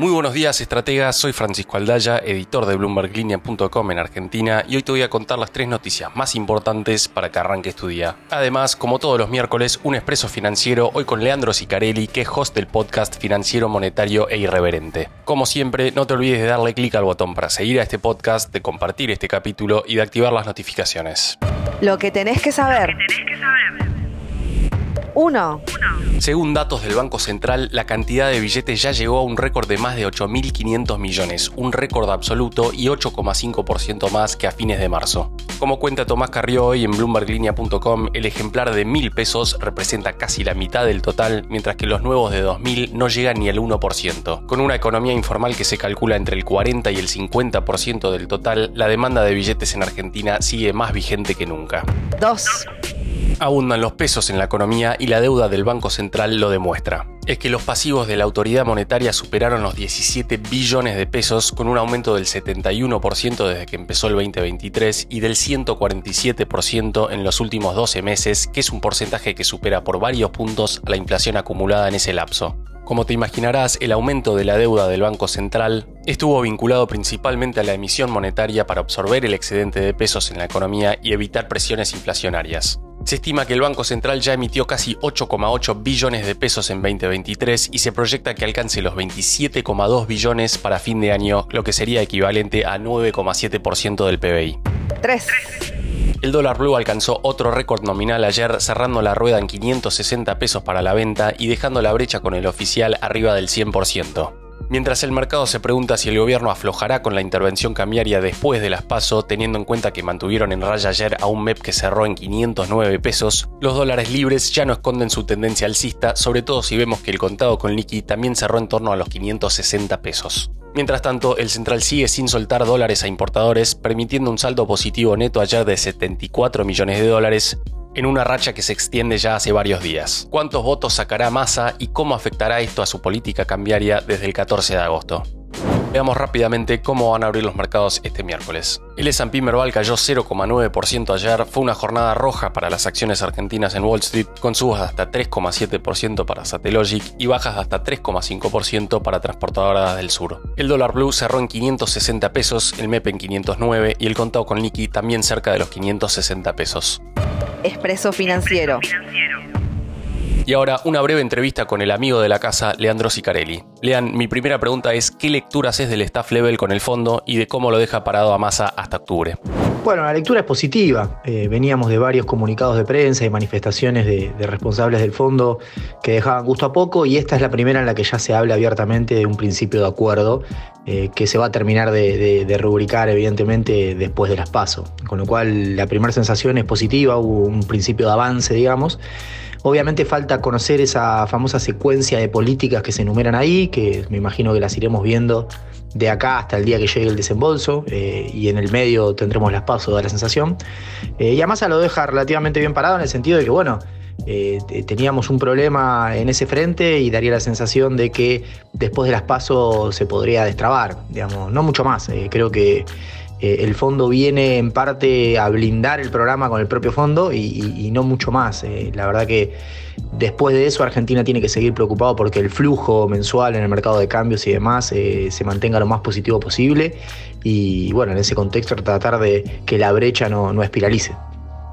Muy buenos días, estrategas. Soy Francisco Aldaya, editor de BloombergLinea.com en Argentina, y hoy te voy a contar las tres noticias más importantes para que arranques tu día. Además, como todos los miércoles, un expreso financiero hoy con Leandro Sicarelli, que es host del podcast Financiero, Monetario e Irreverente. Como siempre, no te olvides de darle clic al botón para seguir a este podcast, de compartir este capítulo y de activar las notificaciones. Lo que tenés que saber. 1. Según datos del Banco Central, la cantidad de billetes ya llegó a un récord de más de 8.500 millones, un récord absoluto y 8,5% más que a fines de marzo. Como cuenta Tomás Carrió hoy en bloomberglinea.com, el ejemplar de 1.000 pesos representa casi la mitad del total, mientras que los nuevos de 2.000 no llegan ni al 1%. Con una economía informal que se calcula entre el 40 y el 50% del total, la demanda de billetes en Argentina sigue más vigente que nunca. 2. Abundan los pesos en la economía y la deuda del Banco Central lo demuestra. Es que los pasivos de la autoridad monetaria superaron los 17 billones de pesos con un aumento del 71% desde que empezó el 2023 y del 147% en los últimos 12 meses, que es un porcentaje que supera por varios puntos a la inflación acumulada en ese lapso. Como te imaginarás, el aumento de la deuda del Banco Central estuvo vinculado principalmente a la emisión monetaria para absorber el excedente de pesos en la economía y evitar presiones inflacionarias. Se estima que el Banco Central ya emitió casi 8,8 billones de pesos en 2023 y se proyecta que alcance los 27,2 billones para fin de año, lo que sería equivalente a 9,7% del PBI. 3. El dólar blue alcanzó otro récord nominal ayer, cerrando la rueda en 560 pesos para la venta y dejando la brecha con el oficial arriba del 100%. Mientras el mercado se pregunta si el gobierno aflojará con la intervención cambiaria después de las PASO, teniendo en cuenta que mantuvieron en raya ayer a un MEP que cerró en 509 pesos, los dólares libres ya no esconden su tendencia alcista, sobre todo si vemos que el contado con liqui también cerró en torno a los 560 pesos. Mientras tanto, el central sigue sin soltar dólares a importadores, permitiendo un saldo positivo neto ayer de 74 millones de dólares, en una racha que se extiende ya hace varios días. ¿Cuántos votos sacará Massa y cómo afectará esto a su política cambiaria desde el 14 de agosto? Veamos rápidamente cómo van a abrir los mercados este miércoles. El S&P Merval cayó 0,9% ayer, fue una jornada roja para las acciones argentinas en Wall Street, con subas de hasta 3,7% para Satellogic y bajas de hasta 3,5% para Transportadoras del Sur. El dólar blue cerró en 560 pesos, el MEP en 509 y el contado con liqui también cerca de los 560 pesos. Expreso Financiero. Y ahora una breve entrevista con el amigo de la casa, Leandro Sicarelli. Lean, mi primera pregunta es ¿qué lecturas es del staff level con el fondo y de cómo lo deja parado a masa hasta octubre? Bueno, la lectura es positiva. Eh, veníamos de varios comunicados de prensa y manifestaciones de, responsables del fondo que dejaban gusto a poco y esta es la primera en la que ya se habla abiertamente de un principio de acuerdo eh, que se va a terminar de, rubricar evidentemente después de las pasos. Con lo cual la primera sensación es positiva, hubo un principio de avance, digamos. Obviamente falta conocer esa famosa secuencia de políticas que se enumeran ahí, que me imagino que las iremos viendo de acá hasta el día que llegue el desembolso eh, y en el medio tendremos las pasos, de la sensación. Eh, y además lo deja relativamente bien parado en el sentido de que, bueno, eh, teníamos un problema en ese frente y daría la sensación de que después de las pasos se podría destrabar, digamos, no mucho más. creo que eh, el fondo viene en parte a blindar el programa con el propio fondo y, no mucho más. Eh, la verdad que después de eso Argentina tiene que seguir preocupado porque el flujo mensual en el mercado de cambios y demás eh, se mantenga lo más positivo posible y bueno, en ese contexto tratar de que la brecha no, no espiralice.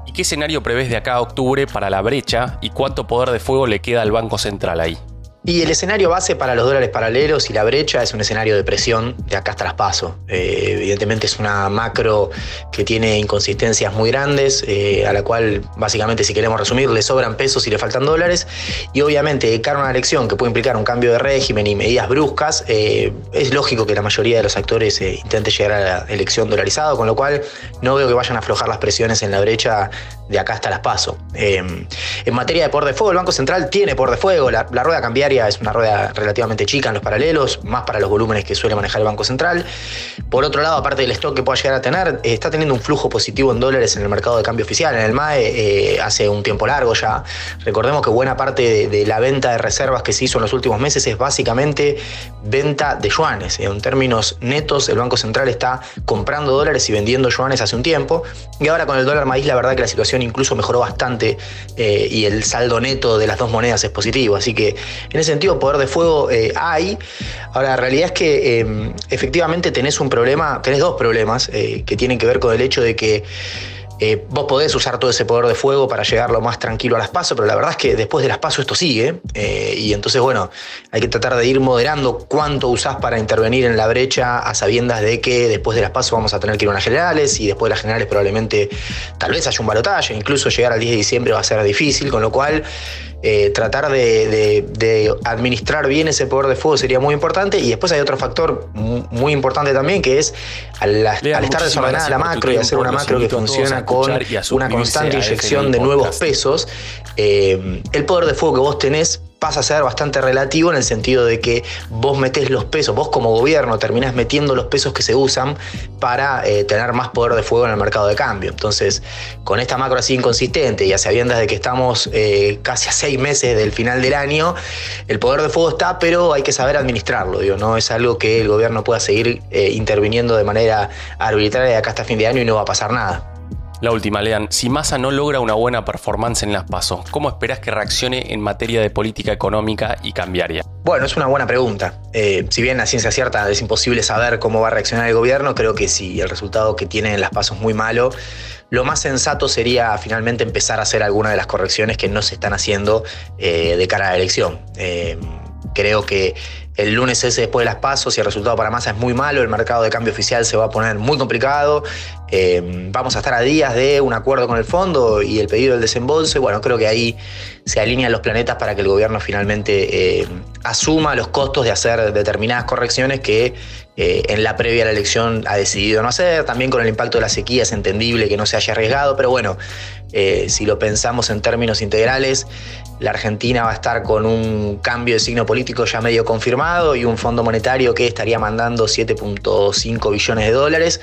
¿Y qué escenario prevés de acá a octubre para la brecha y cuánto poder de fuego le queda al Banco Central ahí? Y el escenario base para los dólares paralelos y la brecha es un escenario de presión de acá traspaso. Eh, evidentemente es una macro que tiene inconsistencias muy grandes, eh, a la cual básicamente si queremos resumir le sobran pesos y le faltan dólares. Y obviamente de cara a una elección que puede implicar un cambio de régimen y medidas bruscas, eh, es lógico que la mayoría de los actores intente llegar a la elección dolarizado, con lo cual no veo que vayan a aflojar las presiones en la brecha de acá hasta las paso. en materia de por de fuego, el Banco Central tiene por de fuego, la, la rueda cambiaria es una rueda relativamente chica en los paralelos, más para los volúmenes que suele manejar el Banco Central. Por otro lado, aparte del stock que pueda llegar a tener, eh, está teniendo un flujo positivo en dólares en el mercado de cambio oficial, en el MAE, eh, hace un tiempo largo ya. Recordemos que buena parte de, la venta de reservas que se hizo en los últimos meses es básicamente venta de yuanes. En términos netos, el Banco Central está comprando dólares y vendiendo yuanes hace un tiempo. Y ahora con el dólar maíz, la verdad que la situación incluso mejoró bastante eh, y el saldo neto de las dos monedas es positivo. Así que ese sentido, poder de fuego hay. Ahora, la realidad es que efectivamente tenés un problema, tenés dos problemas eh, que tienen que ver con el hecho de que eh, vos podés usar todo ese poder de fuego para llegar lo más tranquilo a las pasos, pero la verdad es que después de las pasos esto sigue. Eh, y entonces, bueno, hay que tratar de ir moderando cuánto usás para intervenir en la brecha a sabiendas de que después de las pasos vamos a tener que ir a unas generales y después de las generales probablemente tal vez haya un balotaje, incluso llegar al 10 de diciembre va a ser difícil, con lo cual eh, tratar de, administrar bien ese poder de fuego sería muy importante. Y después hay otro factor muy importante también, que es al, estar desordenada la macro y hacer una macro que funciona con una constante inyección de nuevos pesos, eh, el poder de fuego que vos tenés pasa a ser bastante relativo en el sentido de que vos metés los pesos, vos como gobierno terminás metiendo los pesos que se usan para eh, tener más poder de fuego en el mercado de cambio. Entonces, con esta macro así inconsistente y a sabiendas de que estamos eh, casi a seis meses del final del año, el poder de fuego está, pero hay que saber administrarlo. No es algo que el gobierno pueda seguir eh, interviniendo de manera arbitraria de acá hasta fin de año y no va a pasar nada. La última, Lean. Si Massa no logra una buena performance en las PASO, ¿cómo esperas que reaccione en materia de política económica y cambiaria? Bueno, es una buena pregunta. Eh, si bien la ciencia cierta es imposible saber cómo va a reaccionar el gobierno, creo que si el resultado que tiene en las PASO es muy malo, lo más sensato sería finalmente empezar a hacer algunas de las correcciones que no se están haciendo eh, de cara a la elección. Eh, creo que el lunes ese después de las pasos, y el resultado para Massa es muy malo, el mercado de cambio oficial se va a poner muy complicado. Eh, vamos a estar a días de un acuerdo con el fondo y el pedido del desembolso. Bueno, creo que ahí se alinean los planetas para que el gobierno finalmente eh, asuma los costos de hacer determinadas correcciones que eh, en la previa a la elección ha decidido no hacer. También con el impacto de la sequía es entendible que no se haya arriesgado, pero bueno, si lo pensamos en términos integrales, la Argentina va a estar con un cambio de signo político ya medio confirmado y un fondo monetario que estaría mandando 7.5 billones de dólares,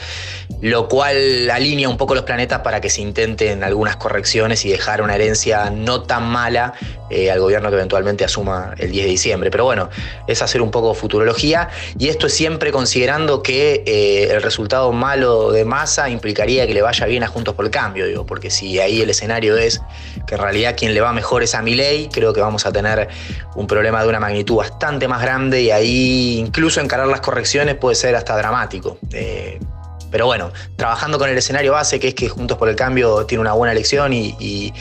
lo cual alinea un poco los planetas para que se intenten algunas correcciones y dejar una herencia no tan mala eh, al gobierno que eventualmente asuma el 10 de diciembre. Pero bueno, es hacer un poco futurología y esto es siempre considerando que eh, el resultado malo de masa implicaría que le vaya bien a Juntos por el Cambio, digo, porque si ahí el escenario es que en realidad quien le va mejor es a Milei, creo que vamos a tener un problema de una magnitud bastante más grande y ahí incluso encarar las correcciones puede ser hasta dramático. Eh, pero bueno, trabajando con el escenario base, que es que Juntos por el Cambio tiene una buena elección y,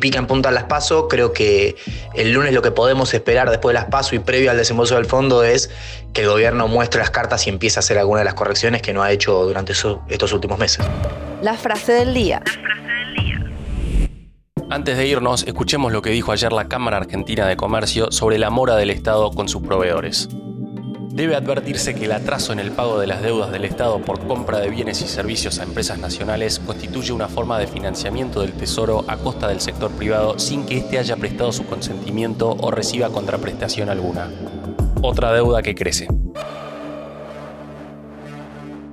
pica en punta las pasos, creo que el lunes lo que podemos esperar después de las pasos y previo al desembolso del fondo es que el gobierno muestre las cartas y empiece a hacer alguna de las correcciones que no ha hecho durante estos últimos meses. La frase del día. Antes de irnos, escuchemos lo que dijo ayer la Cámara Argentina de Comercio sobre la mora del Estado con sus proveedores. Debe advertirse que el atraso en el pago de las deudas del Estado por compra de bienes y servicios a empresas nacionales constituye una forma de financiamiento del Tesoro a costa del sector privado sin que éste haya prestado su consentimiento o reciba contraprestación alguna. Otra deuda que crece.